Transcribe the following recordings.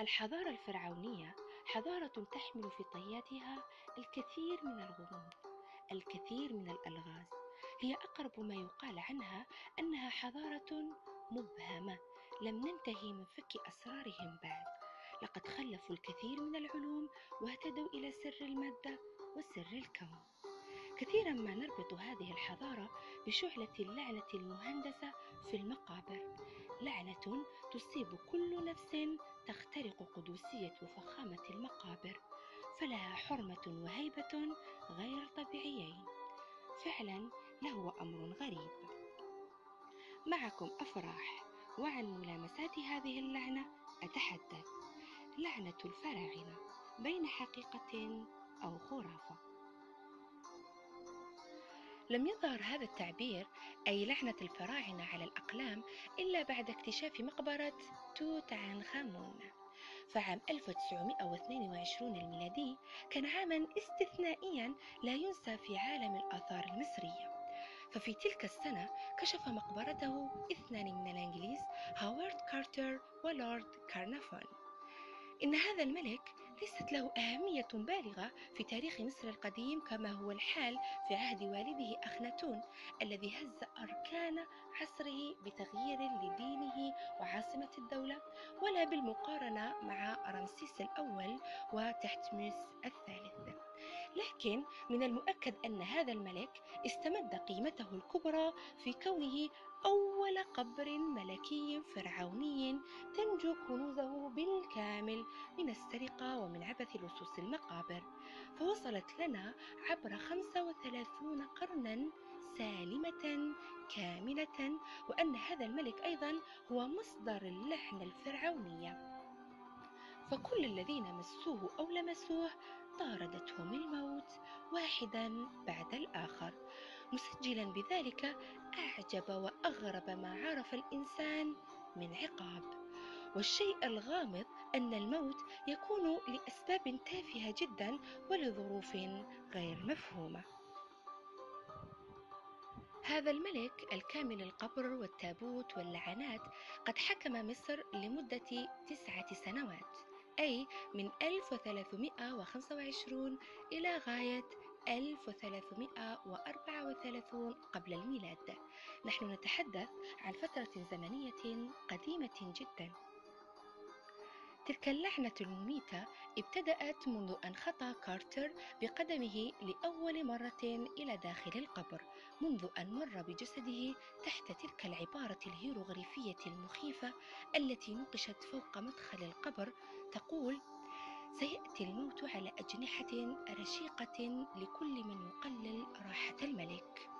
الحضارة الفرعونية حضارة تحمل في طياتها الكثير من الغموض الكثير من الألغاز. هي أقرب ما يقال عنها أنها حضارة مبهمة لم ننتهي من فك أسرارهم بعد. لقد خلفوا الكثير من العلوم واهتدوا إلى سر المادة وسر الكون. كثيرا ما نربط هذه الحضارة بشعلة اللعنة المهندسة في المقابر. لعنة تصيب كل نفس تخترق قدوسية وفخامة المقابر فلها حرمة وهيبة غير طبيعيين فعلا لهو أمر غريب. معكم أفراح وعن ملامسات هذه اللعنة أتحدث. لعنة الفراعنة بين حقيقة أو خرافة. لم يظهر هذا التعبير أي لعنة الفراعنة على الأقلام إلا بعد اكتشاف مقبرة توت عنخ آمون فعام 1922 الميلادي كان عاما استثنائيا لا ينسى في عالم الآثار المصرية. ففي تلك السنة كشف مقبرته اثنان من الإنجليز هاورد كارتر ولورد كارنافون. إن هذا الملك ليست له أهمية بالغة في تاريخ مصر القديم كما هو الحال في عهد والده أخناتون الذي هز أركان عصره بتغيير لدينه وعاصمة الدولة ولا بالمقارنة مع رمسيس الأول وتحتميس الثالث. لكن من المؤكد أن هذا الملك استمد قيمته الكبرى في كونه أول قبر ملكي فرعوني تنجو كنوزه بالكامل من السرقة ومن عبث لصوص المقابر. فوصلت لنا عبر 35 قرنا سالمة كاملة وأن هذا الملك أيضا هو مصدر اللحن الفرعونية فكل الذين مسوه أو لمسوه طاردتهم الموت واحدا بعد الآخر. مسجلا بذلك أعجب وأغرب ما عرف الإنسان من عقاب. والشيء الغامض أن الموت يكون لأسباب تافهة جدا ولظروف غير مفهومة. هذا الملك الكامل القبر والتابوت واللعنات قد حكم مصر لمدة تسعة سنوات. أي من 1325 إلى غاية 1334 قبل الميلاد. نحن نتحدث عن فترة زمنية قديمة جدا. تلك اللعنة المميتة ابتدأت منذ أن خطى كارتر بقدمه لأول مرة إلى داخل القبر منذ أن مر بجسده تحت تلك العبارة الهيروغليفية المخيفة التي نقشت فوق مدخل القبر تقول سيأتي الموت على أجنحة رشيقة لكل من يقلل راحة الملك.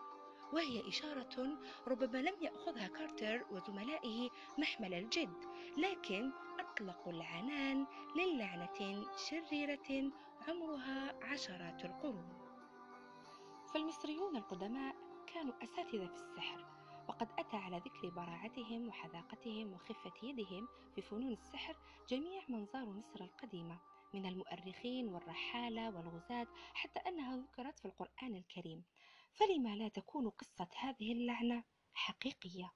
وهي إشارة ربما لم يأخذها كارتر وزملائه محمل الجد لكن أطلقوا العنان للعنة شريرة عمرها عشرات القرون. فالمصريون القدماء كانوا أساتذة في السحر. وقد أتى على ذكر براعتهم وحذاقتهم وخفة يدهم في فنون السحر جميع من زاروا مصر القديمة من المؤرخين والرحالة والغزاة حتى أنها ذكرت في القرآن الكريم. فلما لا تكون قصة هذه اللعنة حقيقية؟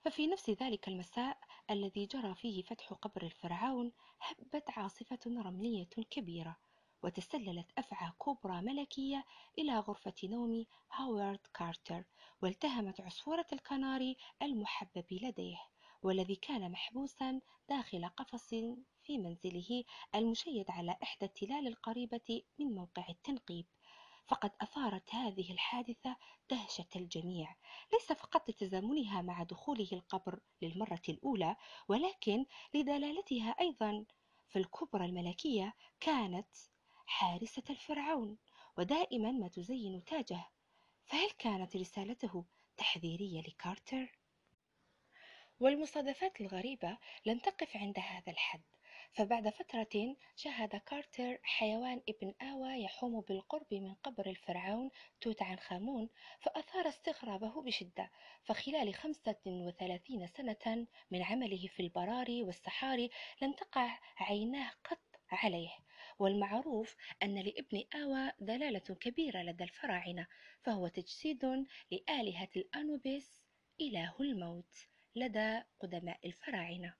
ففي نفس ذلك المساء الذي جرى فيه فتح قبر الفرعون هبت عاصفة رملية كبيرة وتسللت أفعى كبرى ملكية إلى غرفة نوم هاورد كارتر والتهمت عصفورة الكناري المحبب لديه والذي كان محبوسا داخل قفص في منزله المشيد على إحدى التلال القريبة من موقع التنقيب. فقد أثارت هذه الحادثة دهشة الجميع. ليس فقط لتزامنها مع دخوله القبر للمرة الأولى ولكن لدلالتها أيضا فالكبرى الملكية كانت حارسة الفرعون ودائما ما تزين تاجه. فهل كانت رسالته تحذيرية لكارتر؟ والمصادفات الغريبة لم تقف عند هذا الحد. فبعد فترة شاهد كارتر حيوان ابن آوى يحوم بالقرب من قبر الفرعون توت عنخ آمون فأثار استغرابه بشدة. فخلال خمسة وثلاثين سنة من عمله في البراري والسحاري لم تقع عيناه قط عليه. والمعروف أن لابن آوى دلالة كبيرة لدى الفراعنة فهو تجسيد لآلهة الأنوبيس إله الموت لدى قدماء الفراعنة.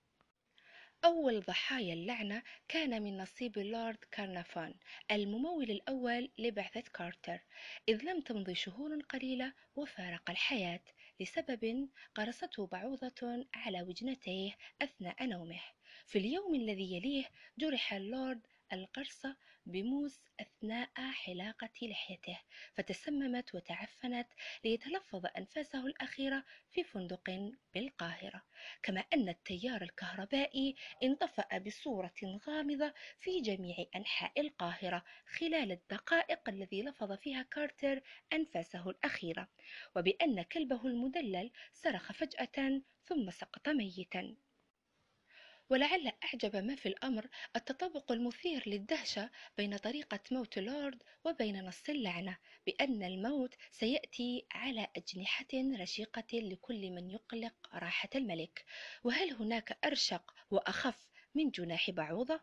أول ضحايا اللعنة كان من نصيب اللورد كارنافون الممول الأول لبعثة كارتر إذ لم تمض شهور قليلة وفارق الحياة لسبب قرصته بعوضة على وجنتيه أثناء نومه. في اليوم الذي يليه جرح اللورد القرصة بموس أثناء حلاقة لحيته فتسممت وتعفنت ليتلفظ أنفاسه الأخيرة في فندق بالقاهرة. كما أن التيار الكهربائي انطفأ بصورة غامضة في جميع أنحاء القاهرة خلال الدقائق الذي لفظ فيها كارتر أنفاسه الأخيرة وبأن كلبه المدلل صرخ فجأة ثم سقط ميتا. ولعل أعجب ما في الأمر التطابق المثير للدهشة بين طريقة موت لورد وبين نص اللعنة بأن الموت سيأتي على أجنحة رشيقة لكل من يقلق راحة الملك وهل هناك أرشق وأخف من جناح بعوضة؟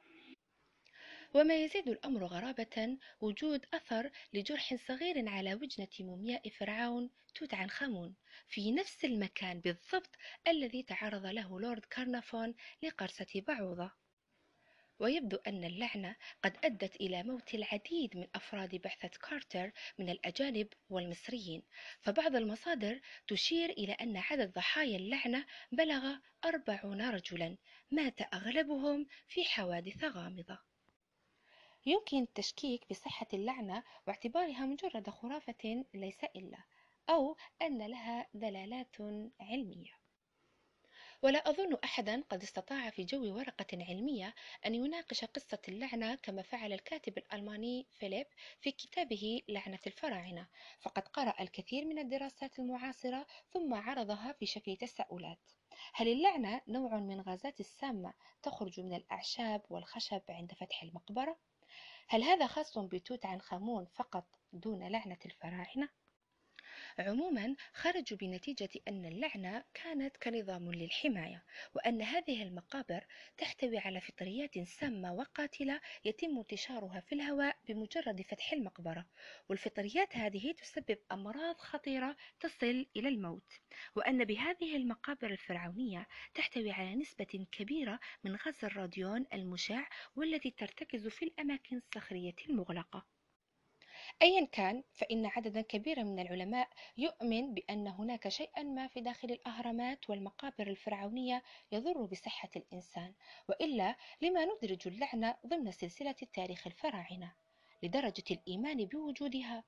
وما يزيد الأمر غرابة وجود أثر لجرح صغير على وجنة مومياء فرعون توت عنخ آمون. في نفس المكان بالضبط الذي تعرض له لورد كارنافون لقرصة بعوضة. ويبدو أن اللعنة قد أدت إلى موت العديد من أفراد بعثة كارتر من الأجانب والمصريين. فبعض المصادر تشير إلى أن عدد ضحايا اللعنة بلغ أربعون رجلا مات أغلبهم في حوادث غامضة. يمكن التشكيك بصحة اللعنة واعتبارها مجرد خرافة ليس إلا أو أن لها دلالات علمية. ولا أظن أحدا قد استطاع في جو ورقة علمية أن يناقش قصة اللعنة كما فعل الكاتب الألماني فيليب في كتابه لعنة الفراعنة. فقد قرأ الكثير من الدراسات المعاصرة ثم عرضها في شكل تساؤلات. هل اللعنة نوع من غازات السامة تخرج من الأعشاب والخشب عند فتح المقبرة؟ هل هذا خاص بتوت عنخ آمون فقط دون لعنة الفراعنة؟ عموما خرجوا بنتيجة أن اللعنة كانت كنظام للحماية وأن هذه المقابر تحتوي على فطريات سامة وقاتلة يتم انتشارها في الهواء بمجرد فتح المقبرة. والفطريات هذه تسبب أمراض خطيرة تصل إلى الموت. وأن بهذه المقابر الفرعونية تحتوي على نسبة كبيرة من غاز الراديون المشع والذي ترتكز في الأماكن الصخرية المغلقة. أيا كان فإن عددا كبيرا من العلماء يؤمن بأن هناك شيئا ما في داخل الأهرامات والمقابر الفرعونية يضر بصحة الإنسان وإلا لما ندرج اللعنة ضمن سلسلة تاريخ الفراعنة لدرجة الإيمان بوجودها.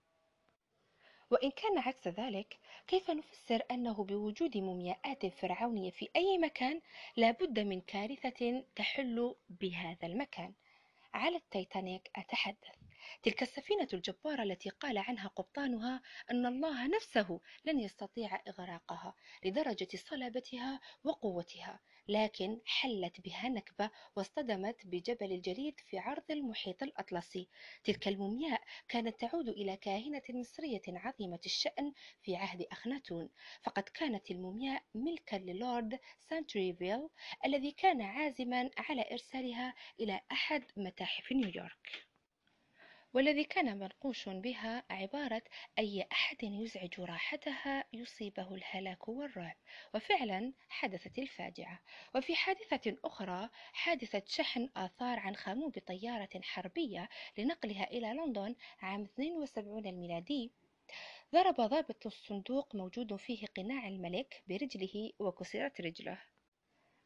وإن كان عكس ذلك كيف نفسر أنه بوجود مومياءات فرعونية في أي مكان لا بد من كارثة تحل بهذا المكان؟ على التيتانيك أتحدث. تلك السفينة الجبارة التي قال عنها قبطانها أن الله نفسه لن يستطيع إغراقها لدرجة صلابتها وقوتها لكن حلت بها نكبة واصطدمت بجبل الجليد في عرض المحيط الأطلسي. تلك المومياء كانت تعود إلى كاهنة مصرية عظيمة الشأن في عهد أخناتون. فقد كانت المومياء ملكا للورد كانترفيل الذي كان عازما على إرسالها إلى أحد متاحف نيويورك. والذي كان منقوش بها عبارة أي أحد يزعج راحتها يصيبه الهلاك والرعب. وفعلا حدثت الفاجعة. وفي حادثة أخرى حادثة شحن آثار عنخ آمون بطيارة حربية لنقلها إلى لندن عام 72 الميلادي. ضرب ضابط الصندوق موجود فيه قناع الملك برجله وكسرت رجله.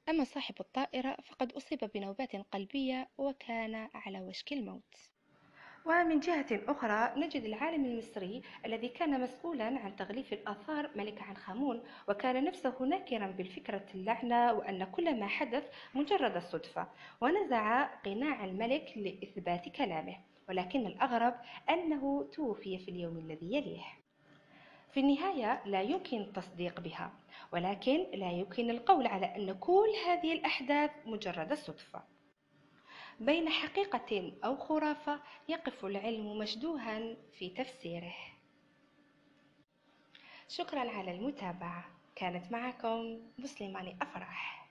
أما صاحب الطائرة فقد أصيب بنوبات قلبية وكان على وشك الموت. ومن جهة أخرى نجد العالم المصري الذي كان مسؤولا عن تغليف الآثار ملك عنخامون وكان نفسه ناكرا بالفكرة اللعنة وأن كل ما حدث مجرد صدفة ونزع قناع الملك لإثبات كلامه ولكن الأغرب أنه توفي في اليوم الذي يليه. في النهاية لا يمكن التصديق بها ولكن لا يمكن القول على أن كل هذه الأحداث مجرد صدفة. بين حقيقة أو خرافة يقف العلم مشدوها في تفسيره. شكرا على المتابعة. كانت معكم مسلماني أفراح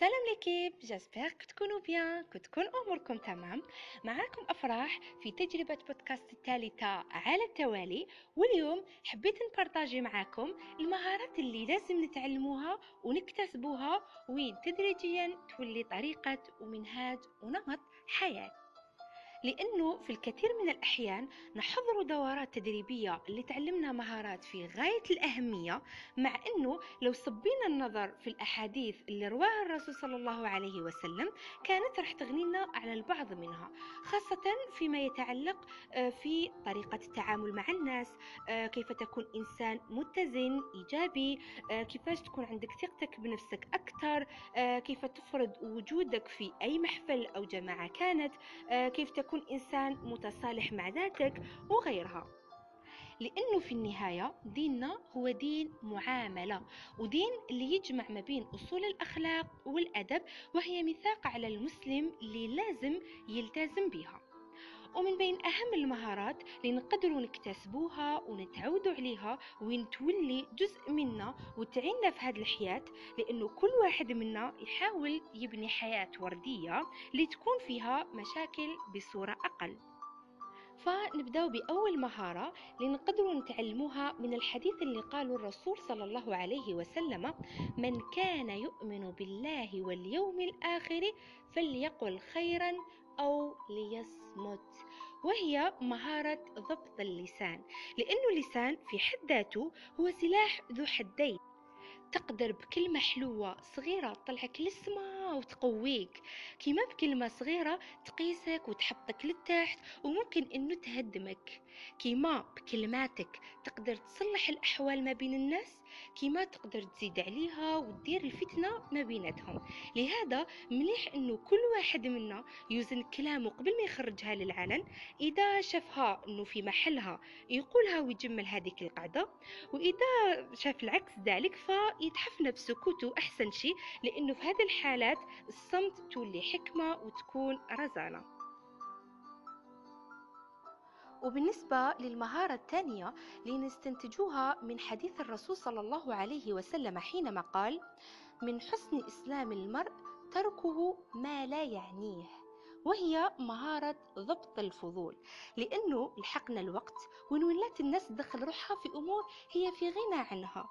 سلام ليكيب جاسبيغ كتكونوا بيان كتكون اموركم تمام معاكم افراح في تجربه بودكاست الثالثه على التوالي واليوم حبيت نبارطاجي معاكم المهارات اللي لازم نتعلموها ونكتسبوها وين تدريجيا تولي طريقه ومنهاج ونمط حياه لأنه في الكثير من الأحيان نحضر دورات تدريبية اللي تعلمنا مهارات في غاية الأهمية مع أنه لو صبينا النظر في الأحاديث اللي رواها الرسول صلى الله عليه وسلم كانت رح تغنينا على البعض منها خاصة فيما يتعلق آه، في طريقة التعامل مع الناس آه، كيف تكون إنسان متزن إيجابي آه، كيفاش تكون عندك ثقتك بنفسك أكثر كيف تفرض وجودك في أي محفل أو جماعة كانت كيف تكون تكون إنسان متصالح مع ذاتك وغيرها. لأنه في النهاية ديننا هو دين معاملة ودين اللي يجمع ما بين أصول الأخلاق والأدب وهي ميثاق على المسلم اللي لازم يلتزم بها. ومن بين أهم المهارات اللي نقدروا نكتسبوها ونتعودوا عليها وين تولي جزء منا وتعيننا في هذه الحياة لأنه كل واحد منا يحاول يبني حياة وردية لتكون فيها مشاكل بصورة أقل. فنبدأ بأول مهارة لنقدر نتعلموها من الحديث اللي قاله الرسول صلى الله عليه وسلم من كان يؤمن بالله واليوم الآخر فليقل خيرا أو ليصمت وهي مهارة ضبط اللسان لأنه اللسان في حد ذاته هو سلاح ذو حدين. تقدر بكلمة حلوة صغيرة تطلعك للسما وتقويك كيما بكلمة صغيرة تقيسك وتحطك للتحت وممكن إنه تهدمك. كيما بكلماتك تقدر تصلح الأحوال ما بين الناس كيما تقدر تزيد عليها وتدير الفتنة ما بيناتهم. لهذا مليح إنه كل واحد منا يوزن كلامه قبل ما يخرجها للعلن إذا شافها إنه في محلها يقولها ويجمل هذيك القعدة. وإذا شاف العكس ذلك فيتحفنا بسكوته أحسن شيء لأنه في هذه الحالات الصمت تولي حكمة وتكون رزانة. وبالنسبة للمهارة الثانية لنستنتجوها من حديث الرسول صلى الله عليه وسلم حينما قال من حسن إسلام المرء تركه ما لا يعنيه وهي مهارة ضبط الفضول لأنه لحقنا الوقت وين ولات الناس تدخل روحها في أمور هي في غنى عنها.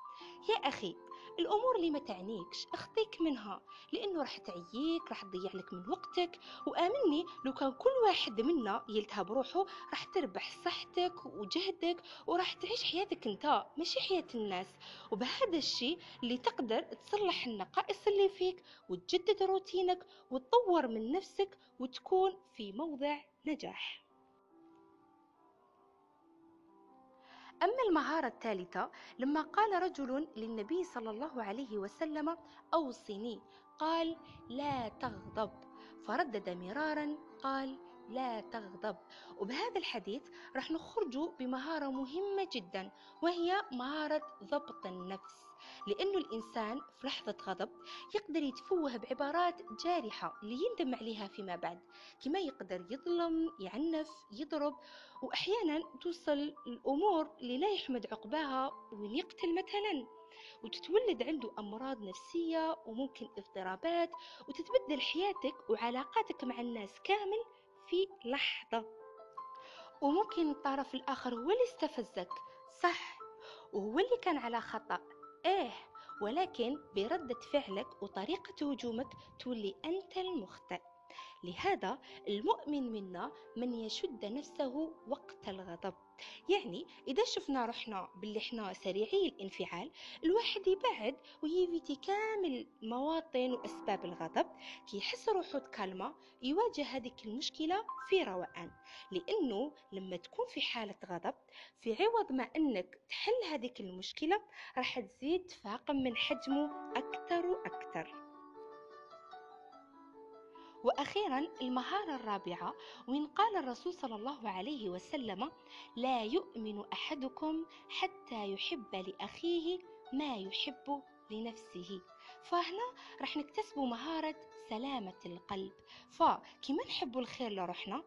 يا أخي الأمور اللي ما تعنيكش أخطيك منها لأنه راح تعييك راح تضيع لك من وقتك وآمني لو كان كل واحد منا يلتهب روحه راح تربح صحتك وجهدك وراح تعيش حياتك أنت ماشي حياة الناس. وبهذا الشيء اللي تقدر تصلح النقائص اللي فيك وتجدد روتينك وتطور من نفسك وتكون في موضع نجاح. أما المهارة الثالثة لما قال رجل للنبي صلى الله عليه وسلم أوصني قال لا تغضب. فردد مرارا قال لا تغضب. وبهذا الحديث راح نخرج بمهارة مهمة جدا وهي مهارة ضبط النفس. لأنه الإنسان في لحظة غضب يقدر يتفوه بعبارات جارحة اللي يندم عليها فيما بعد كما يقدر يظلم يعنف يضرب وأحيانا توصل الأمور اللي لا يحمد عقباها وين يقتل مثلا. وتتولد عنده أمراض نفسية وممكن اضطرابات وتتبدل حياتك وعلاقاتك مع الناس كامل في لحظة. وممكن الطرف الآخر هو اللي استفزك صح وهو اللي كان على خطأ. إيه ولكن بردة فعلك وطريقة هجومك تولي أنت المخطئ. لهذا المؤمن منا من يشد نفسه وقت الغضب. يعني إذا شفنا روحنا باللي إحنا سريعي الانفعال الواحد يبعد ويفيتي كامل مواطن وأسباب الغضب كي يحس روحه تكلمة يواجه هذيك المشكلة في روقان. لأنه لما تكون في حالة غضب في عوض ما أنك تحل هذيك المشكلة راح تزيد تفاقم من حجمه أكثر وأكثر. وأخيرا المهارة الرابعة وإن قال الرسول صلى الله عليه وسلم لا يؤمن أحدكم حتى يحب لأخيه ما يحب لنفسه. فهنا راح نكتسبوا مهارة سلامة القلب. فكما نحبوا الخير لروحنا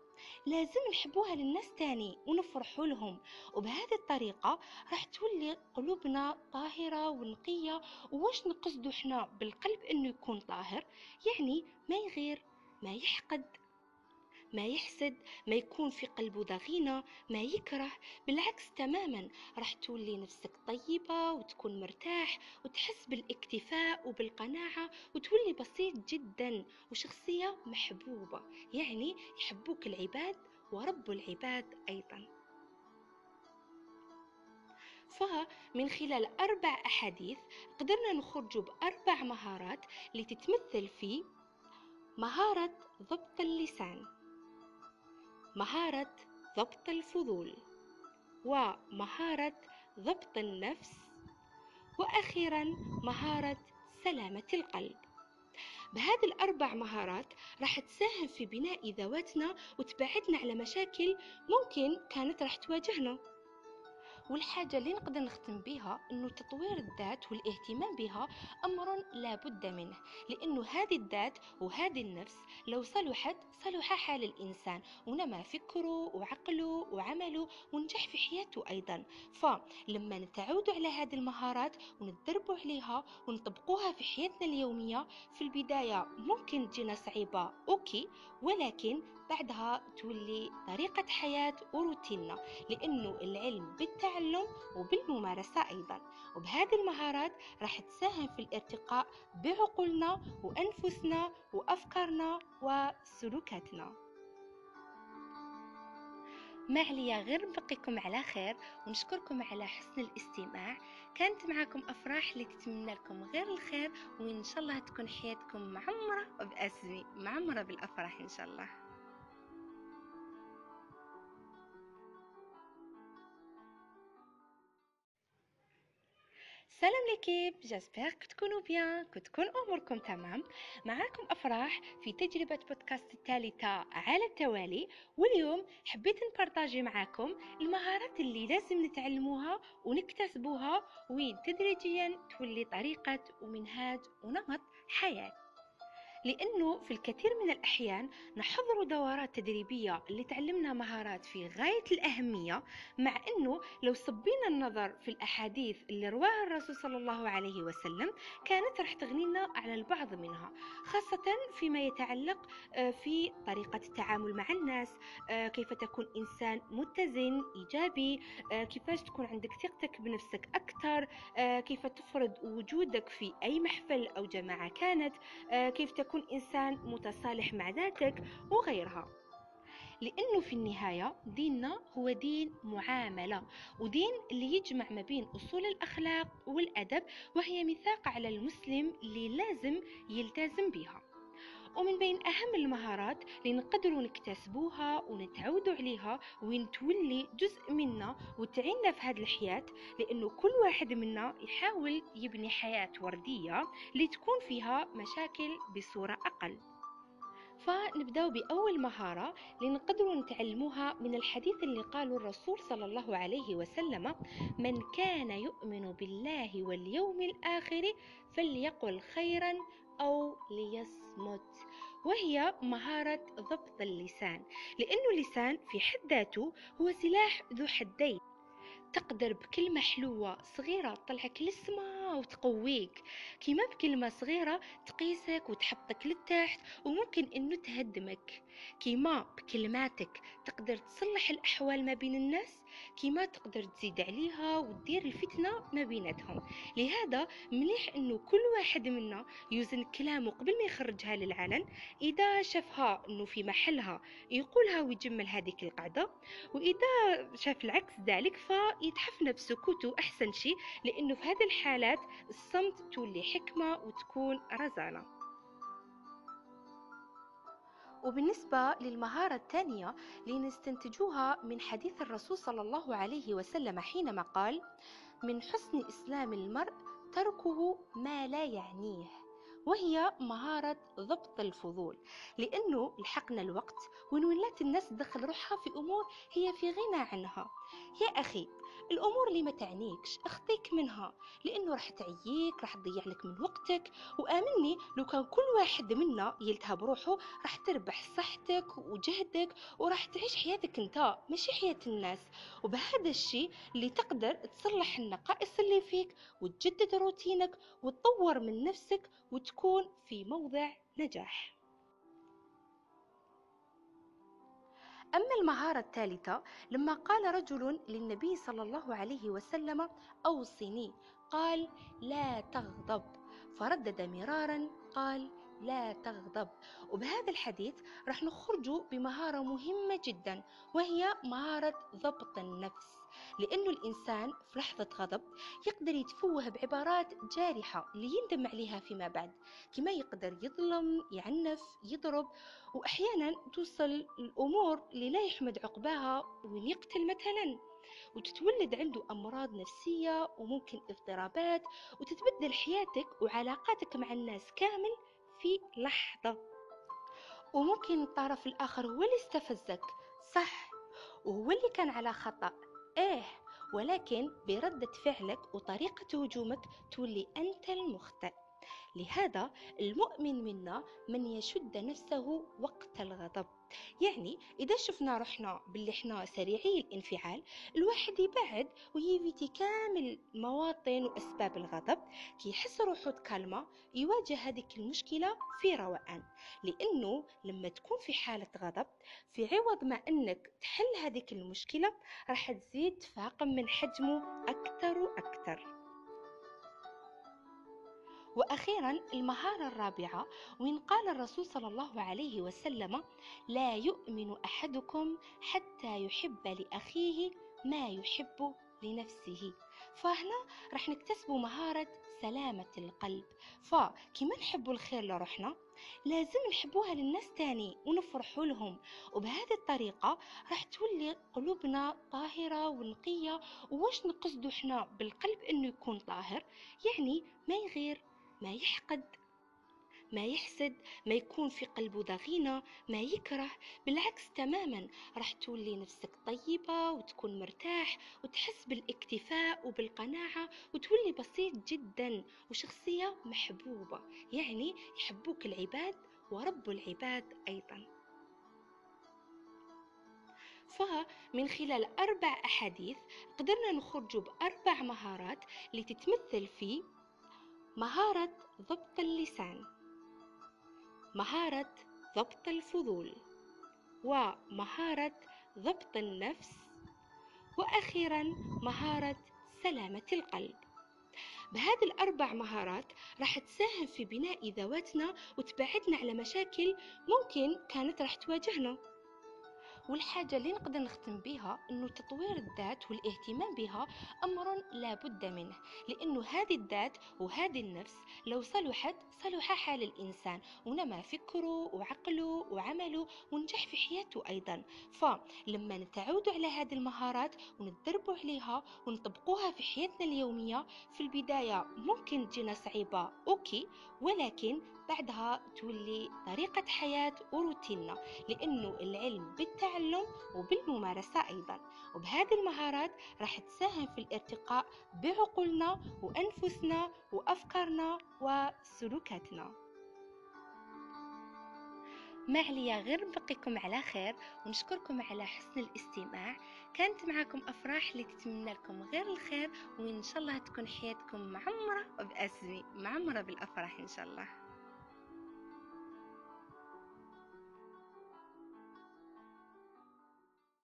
لازم نحبوها للناس تاني ونفرحوا لهم. وبهذه الطريقة راح تولي قلوبنا طاهرة ونقية. وواش نقصدوا إحنا بالقلب إنه يكون طاهر؟ يعني ما يغير ما يحقد ما يحسد ما يكون في قلبه ضغينة ما يكره. بالعكس تماما راح تولي نفسك طيبة وتكون مرتاح وتحس بالاكتفاء وبالقناعة وتولي بسيط جدا وشخصية محبوبة. يعني يحبوك العباد ورب العباد أيضا. فمن خلال أربع أحاديث قدرنا نخرج بأربع مهارات لتتمثل في مهارة ضبط اللسان. مهارة ضبط الفضول. ومهارة ضبط النفس. وأخيرا مهارة سلامة القلب. بهذه الأربع مهارات راح تساهم في بناء ذواتنا وتبعدنا على مشاكل ممكن كانت راح تواجهنا. والحاجة اللي نقدر نختم بها أنه تطوير الذات والاهتمام بها أمر لا بد منه لأنه هذه الذات وهذه النفس لو صلحت صلح حال الإنسان ونما فكره وعقله وعمله ونجح في حياته أيضا. فلما نتعود على هذه المهارات ونتدربوا عليها ونطبقوها في حياتنا اليومية في البداية ممكن تجينا صعيبة أوكي ولكن بعدها تولي طريقة حياة وروتيننا لأنه العلم بالتعلم وبالممارسة أيضا. وبهذه المهارات راح تساهم في الارتقاء بعقولنا وأنفسنا وأفكارنا وسلوكاتنا. ما عليا غير نبقيكم على خير ونشكركم على حسن الاستماع. كانت معكم أفراح اللي تتمنى لكم غير الخير وإن شاء الله تكون حياتكم معمرة بأسمي معمرة بالأفراح إن شاء الله. سلام ليكيب جاسبيغ تكونوا بيان تكون اموركم تمام معاكم افراح في تجربه بودكاست الثالثه على التوالي واليوم حبيت نبارطاجي معاكم المهارات اللي لازم نتعلموها ونكتسبوها وين تدريجيا تولي طريقة ومنهاج ونمط حياة. لأنه في الكثير من الأحيان نحضر دورات تدريبية اللي تعلمنا مهارات في غاية الأهمية مع أنه لو صبينا النظر في الأحاديث اللي رواها الرسول صلى الله عليه وسلم كانت رح تغنينا على البعض منها خاصة فيما يتعلق آه، في طريقة التعامل مع الناس آه، كيف تكون إنسان متزن إيجابي آه، كيفاش تكون عندك ثقتك بنفسك أكثر كيف تفرض وجودك في أي محفل أو جماعة كانت كيف تكون تكون إنسان متصالح مع ذاتك وغيرها. لأنه في النهاية ديننا هو دين معاملة ودين اللي يجمع ما بين أصول الأخلاق والأدب وهي ميثاق على المسلم اللي لازم يلتزم بها. ومن بين أهم المهارات اللي نقدروا نكتسبوها ونتعودوا عليها وين تولي جزء منا وتعيننا في هذه الحياة لأنه كل واحد منا يحاول يبني حياة وردية لتكون فيها مشاكل بصورة أقل. فنبدأ بأول مهارة لنقدر نتعلموها من الحديث اللي قاله الرسول صلى الله عليه وسلم من كان يؤمن بالله واليوم الآخر فليقل خيرا أو ليصمت وهي مهارة ضبط اللسان لأنه اللسان في حد ذاته هو سلاح ذو حدين. تقدر بكلمة حلوة صغيرة تطلعك للسما وتقويك. كيما بكلمة صغيرة تقيسك وتحطك للتحت وممكن إنه تهدمك. كيما بكلماتك تقدر تصلح الأحوال ما بين الناس كيما تقدر تزيد عليها وتدير الفتنة ما بيناتهم. لهذا مليح إنه كل واحد منا يوزن كلامه قبل ما يخرجها للعلن إذا شافها إنه في محلها يقولها ويجمل هذيك القعدة وإذا شاف العكس ذلك فيتحفن بسكوته أحسن شيء لأنه في هذه الحالات الصمت تولي حكمة وتكون رزانة. وبالنسبة للمهارة الثانية لنستنتجوها من حديث الرسول صلى الله عليه وسلم حينما قال من حسن إسلام المرء تركه ما لا يعنيه. وهي مهارة ضبط الفضول لأنه لحقنا الوقت وين ولات الناس تدخل روحها في أمور هي في غنى عنها. يا أخي الأمور اللي ما تعنيكش أخطيك منها لأنه راح تعييك راح تضيع لك من وقتك وآمني لو كان كل واحد منا يلتهب روحه راح تربح صحتك وجهدك وراح تعيش حياتك أنت ماشي حياة الناس. وبهذا الشيء اللي تقدر تصلح النقائص اللي فيك وتجدد روتينك وتطور من نفسك وتكون في موضع نجاح. أما المهارة الثالثة لما قال رجل للنبي صلى الله عليه وسلم أوصني قال لا تغضب. فردد مرارا قال لا تغضب. وبهذا الحديث راح نخرج بمهارة مهمة جدا وهي مهارة ضبط النفس. لأنه الإنسان في لحظة غضب يقدر يتفوه بعبارات جارحة اللي يندم عليها فيما بعد كما يقدر يظلم يعنف يضرب وأحيانا توصل الأمور اللي لا يحمد عقباها وين يقتل مثلا. وتتولد عنده أمراض نفسية وممكن اضطرابات وتتبدل حياتك وعلاقاتك مع الناس كامل في لحظة. وممكن الطرف الآخر هو اللي استفزك صح وهو اللي كان على خطأ. إيه ولكن بردة فعلك وطريقة هجومك تولي أنت المخطئ لهذا المؤمن منا من يشد نفسه وقت الغضب. يعني إذا شفنا روحنا باللي إحنا سريعي الانفعال الواحد يبعد ويفيتي كامل مواطن وأسباب الغضب. كي يحس روحه تكلمة يواجه هذيك المشكلة في روقان. لأنه لما تكون في حالة غضب في عوض ما أنك تحل هذيك المشكلة راح تزيد تفاقم من حجمه أكثر وأكثر. وأخيرا المهارة الرابعة وإن قال الرسول صلى الله عليه وسلم لا يؤمن أحدكم حتى يحب لأخيه ما يحب لنفسه. فهنا راح نكتسب مهارة سلامة القلب. فكما نحب الخير لروحنا لازم نحبوها للناس تاني ونفرحوا لهم. وبهذه الطريقة راح تولي قلوبنا طاهرة ونقية. وواش نقصدو إحنا بالقلب إنه يكون طاهر؟ يعني ما يغير. ما يحقد ما يحسد ما يكون في قلبه ضغينة ما يكره. بالعكس تماما راح تولي نفسك طيبة وتكون مرتاح وتحس بالاكتفاء وبالقناعة وتولي بسيط جدا وشخصية محبوبة. يعني يحبوك العباد ورب العباد أيضا. فمن خلال أربع أحاديث قدرنا نخرج بأربع مهارات لتتمثل في مهارة ضبط اللسان. مهارة ضبط الفضول. ومهارة ضبط النفس. وأخيرا مهارة سلامة القلب. بهذه الأربع مهارات راح تساهم في بناء ذواتنا وتبعدنا على مشاكل ممكن كانت راح تواجهنا. والحاجة اللي نقدر نختم بها أنه تطوير الذات والاهتمام بها أمر لا بد منه لأنه هذه الذات وهذه النفس لو صلحت صلح حال الإنسان ونما فكره وعقله وعمله ونجح في حياته أيضا. فلما نتعود على هذه المهارات ونتدربوا عليها ونطبقوها في حياتنا اليومية في البداية ممكن تجينا صعيبة أوكي ولكن بعدها تولي طريقة حياة وروتيننا لأنه العلم بالتعلم وبالممارسة أيضا. وبهذه المهارات راح تساهم في الارتقاء بعقولنا وأنفسنا وأفكارنا وسلوكاتنا. ما عليا غير نبقيكم على خير ونشكركم على حسن الاستماع. كانت معكم أفراح اللي تتمنى لكم غير الخير وإن شاء الله تكون حياتكم معمرة بأسمي معمرة بالأفراح إن شاء الله.